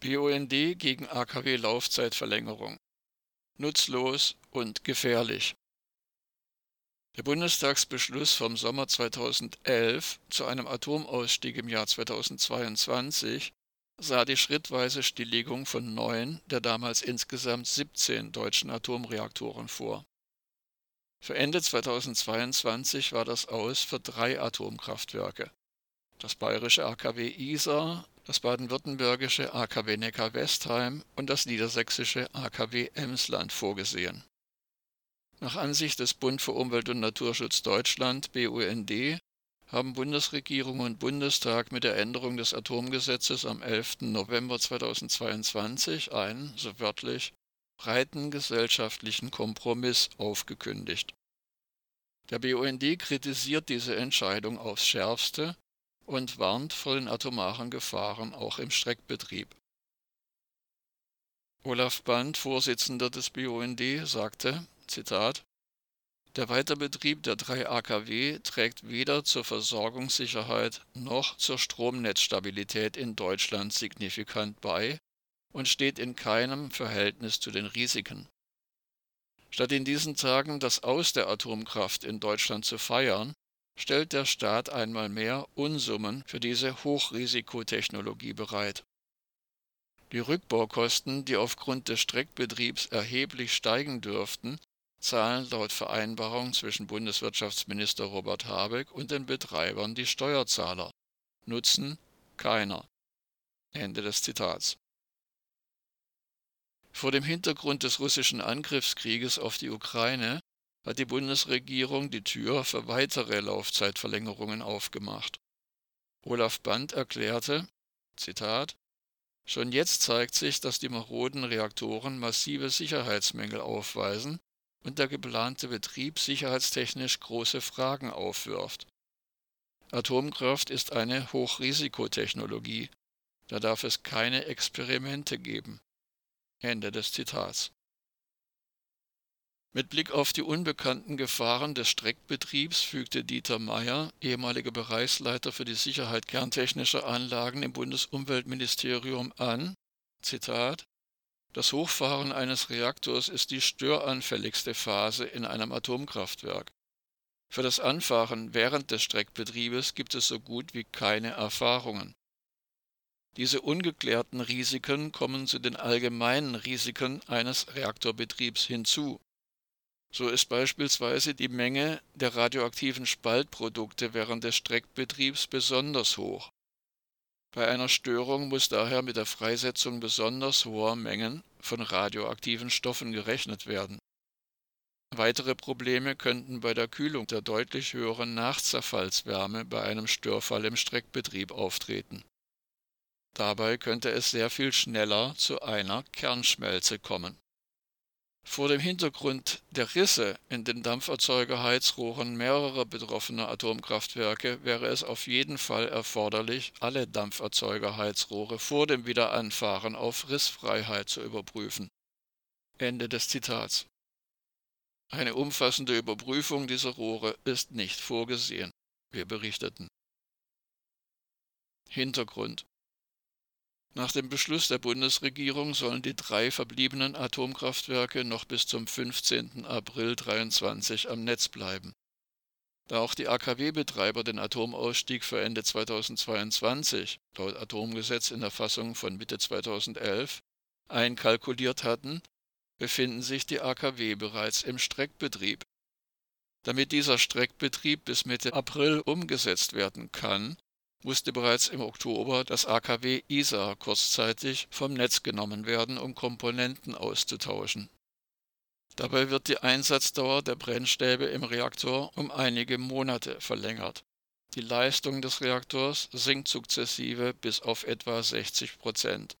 BUND gegen AKW-Laufzeitverlängerung. Nutzlos und gefährlich. Der Bundestagsbeschluss vom Sommer 2011 zu einem Atomausstieg im Jahr 2022 sah die schrittweise Stilllegung von neun der damals insgesamt 17 deutschen Atomreaktoren vor. Für Ende 2022 war das Aus für drei Atomkraftwerke. Das bayerische AKW Isar, das baden-württembergische AKW Neckar-Westheim und das niedersächsische AKW Emsland vorgesehen. Nach Ansicht des Bund für Umwelt und Naturschutz Deutschland BUND haben Bundesregierung und Bundestag mit der Änderung des Atomgesetzes am 11. November 2022 einen, so wörtlich, breiten gesellschaftlichen Kompromiss aufgekündigt. Der BUND kritisiert diese Entscheidung aufs schärfste und warnt vor den atomaren Gefahren auch im Streckbetrieb. Olaf Band, Vorsitzender des BUND, sagte, Zitat, der Weiterbetrieb der drei AKW trägt weder zur Versorgungssicherheit noch zur Stromnetzstabilität in Deutschland signifikant bei und steht in keinem Verhältnis zu den Risiken. Statt in diesen Tagen das Aus der Atomkraft in Deutschland zu feiern, stellt der Staat einmal mehr Unsummen für diese Hochrisikotechnologie bereit. Die Rückbaukosten, die aufgrund des Streckbetriebs erheblich steigen dürften, zahlen laut Vereinbarung zwischen Bundeswirtschaftsminister Robert Habeck und den Betreibern die Steuerzahler. Nutzen keiner. Ende des Zitats. Vor dem Hintergrund des russischen Angriffskrieges auf die Ukraine hat die Bundesregierung die Tür für weitere Laufzeitverlängerungen aufgemacht. Olaf Band erklärte, Zitat, Schon jetzt zeigt sich, dass die maroden Reaktoren massive Sicherheitsmängel aufweisen und der geplante Betrieb sicherheitstechnisch große Fragen aufwirft. Atomkraft ist eine Hochrisikotechnologie, da darf es keine Experimente geben. Ende des Zitats. Mit Blick auf die unbekannten Gefahren des Streckbetriebs fügte Dieter Meyer, ehemaliger Bereichsleiter für die Sicherheit kerntechnischer Anlagen im Bundesumweltministerium an, Zitat, das Hochfahren eines Reaktors ist die störanfälligste Phase in einem Atomkraftwerk. Für das Anfahren während des Streckbetriebes gibt es so gut wie keine Erfahrungen. Diese ungeklärten Risiken kommen zu den allgemeinen Risiken eines Reaktorbetriebs hinzu so ist beispielsweise die Menge der radioaktiven Spaltprodukte während des Streckbetriebs besonders hoch. Bei einer Störung muss daher mit der Freisetzung besonders hoher Mengen von radioaktiven Stoffen gerechnet werden. Weitere Probleme könnten bei der Kühlung der deutlich höheren Nachzerfallswärme bei einem Störfall im Streckbetrieb auftreten. Dabei könnte es sehr viel schneller zu einer Kernschmelze kommen vor dem Hintergrund der Risse in den Dampferzeugerheizrohren mehrerer betroffener Atomkraftwerke wäre es auf jeden Fall erforderlich, alle Dampferzeugerheizrohre vor dem Wiederanfahren auf Rissfreiheit zu überprüfen. Ende des Zitats. Eine umfassende Überprüfung dieser Rohre ist nicht vorgesehen, wir berichteten. Hintergrund nach dem Beschluss der Bundesregierung sollen die drei verbliebenen Atomkraftwerke noch bis zum 15. April 2023 am Netz bleiben. Da auch die AKW-Betreiber den Atomausstieg für Ende 2022, laut Atomgesetz in der Fassung von Mitte 2011, einkalkuliert hatten, befinden sich die AKW bereits im Streckbetrieb. Damit dieser Streckbetrieb bis Mitte April umgesetzt werden kann, musste bereits im Oktober das AKW Isar kurzzeitig vom Netz genommen werden, um Komponenten auszutauschen. Dabei wird die Einsatzdauer der Brennstäbe im Reaktor um einige Monate verlängert. Die Leistung des Reaktors sinkt sukzessive bis auf etwa 60 Prozent.